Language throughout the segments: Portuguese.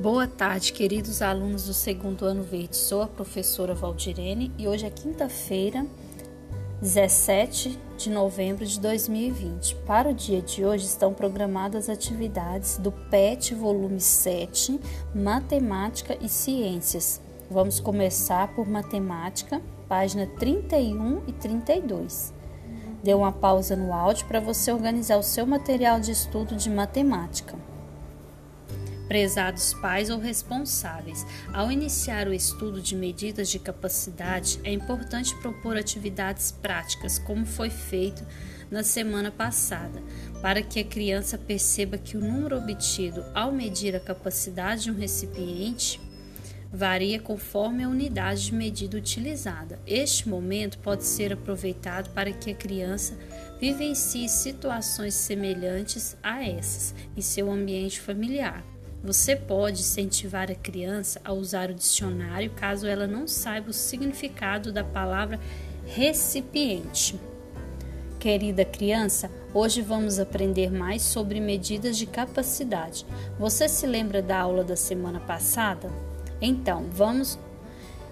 Boa tarde, queridos alunos do segundo ano verde. Sou a professora Valdirene e hoje é quinta-feira, 17 de novembro de 2020. Para o dia de hoje estão programadas atividades do PET volume 7, Matemática e Ciências. Vamos começar por Matemática, página 31 e 32. Dê uma pausa no áudio para você organizar o seu material de estudo de matemática. Prezados pais ou responsáveis, ao iniciar o estudo de medidas de capacidade, é importante propor atividades práticas, como foi feito na semana passada, para que a criança perceba que o número obtido ao medir a capacidade de um recipiente varia conforme a unidade de medida utilizada. Este momento pode ser aproveitado para que a criança vivencie situações semelhantes a essas em seu ambiente familiar. Você pode incentivar a criança a usar o dicionário caso ela não saiba o significado da palavra recipiente. Querida criança, hoje vamos aprender mais sobre medidas de capacidade. Você se lembra da aula da semana passada? Então, vamos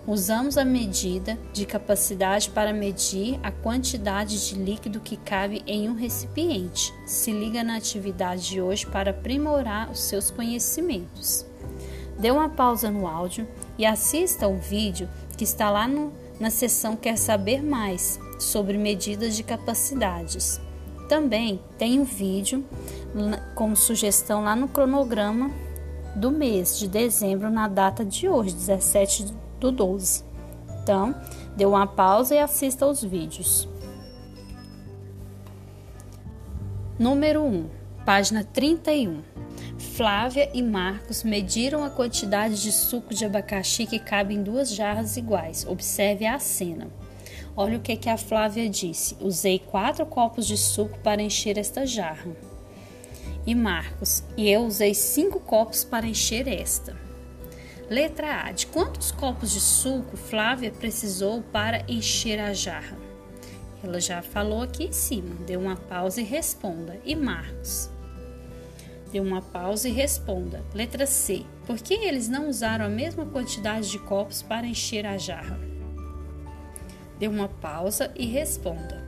Usamos a medida de capacidade para medir a quantidade de líquido que cabe em um recipiente. Se liga na atividade de hoje para aprimorar os seus conhecimentos. Dê uma pausa no áudio e assista o vídeo que está lá no, na seção Quer Saber Mais sobre medidas de capacidades. Também tem um vídeo como sugestão lá no cronograma do mês de dezembro, na data de hoje, 17 de do 12. Então, dê uma pausa e assista aos vídeos. Número 1, página 31. Flávia e Marcos mediram a quantidade de suco de abacaxi que cabe em duas jarras iguais. Observe a cena. Olha o que, que a Flávia disse. Usei quatro copos de suco para encher esta jarra. E Marcos, e eu usei cinco copos para encher esta. Letra A. De quantos copos de suco Flávia precisou para encher a jarra? Ela já falou aqui em cima. Dê uma pausa e responda. E Marcos? Dê uma pausa e responda. Letra C. Por que eles não usaram a mesma quantidade de copos para encher a jarra? Dê uma pausa e responda.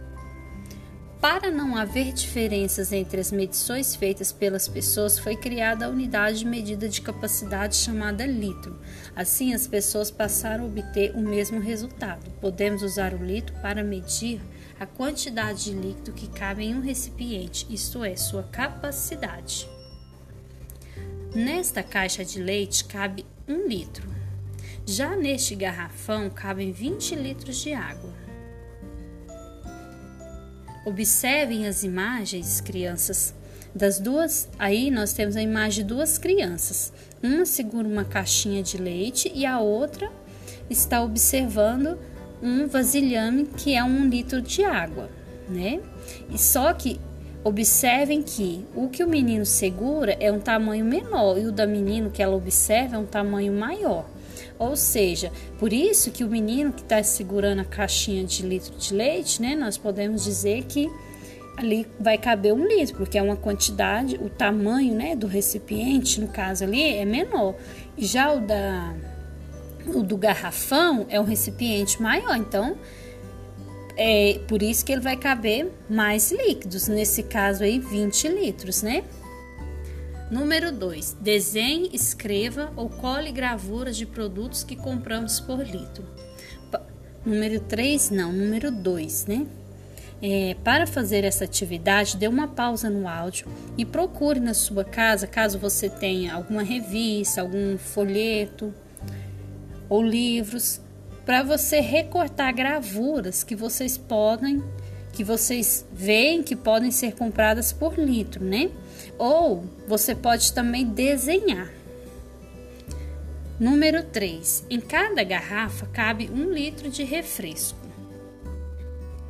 Para não haver diferenças entre as medições feitas pelas pessoas, foi criada a unidade de medida de capacidade chamada litro. Assim, as pessoas passaram a obter o mesmo resultado. Podemos usar o litro para medir a quantidade de líquido que cabe em um recipiente, isto é, sua capacidade. Nesta caixa de leite cabe um litro. Já neste garrafão cabem 20 litros de água. Observem as imagens, crianças, das duas. Aí nós temos a imagem de duas crianças. Uma segura uma caixinha de leite e a outra está observando um vasilhame que é um litro de água, né? E só que observem que o que o menino segura é um tamanho menor e o da menino que ela observa é um tamanho maior. Ou seja, por isso que o menino que está segurando a caixinha de litro de leite, né, nós podemos dizer que ali vai caber um litro, porque é uma quantidade, o tamanho né, do recipiente, no caso ali, é menor. Já o, da, o do garrafão é um recipiente maior, então é por isso que ele vai caber mais líquidos, nesse caso aí 20 litros, né? Número 2. Desenhe, escreva ou cole gravuras de produtos que compramos por litro. Número 3, não, número 2, né? É, para fazer essa atividade, dê uma pausa no áudio e procure na sua casa, caso você tenha alguma revista, algum folheto ou livros, para você recortar gravuras que vocês podem, que vocês veem que podem ser compradas por litro, né? Ou você pode também desenhar. Número 3. Em cada garrafa cabe um litro de refresco.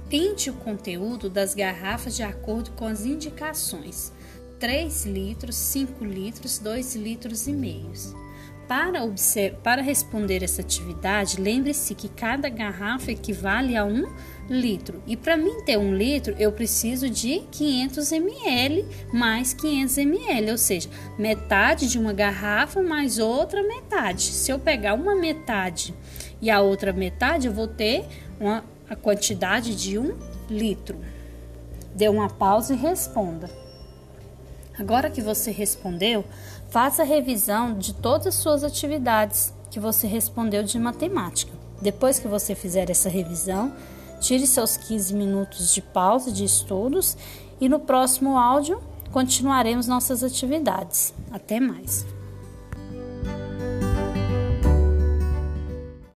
Pinte o conteúdo das garrafas de acordo com as indicações: 3 litros, 5 litros, 2 litros e meio. Para, para responder essa atividade, lembre-se que cada garrafa equivale a um litro. E para mim ter um litro, eu preciso de 500 ml mais 500 ml, ou seja, metade de uma garrafa mais outra metade. Se eu pegar uma metade e a outra metade, eu vou ter uma, a quantidade de um litro. Dê uma pausa e responda. Agora que você respondeu, faça a revisão de todas as suas atividades que você respondeu de matemática. Depois que você fizer essa revisão, tire seus 15 minutos de pausa de estudos e no próximo áudio continuaremos nossas atividades. Até mais!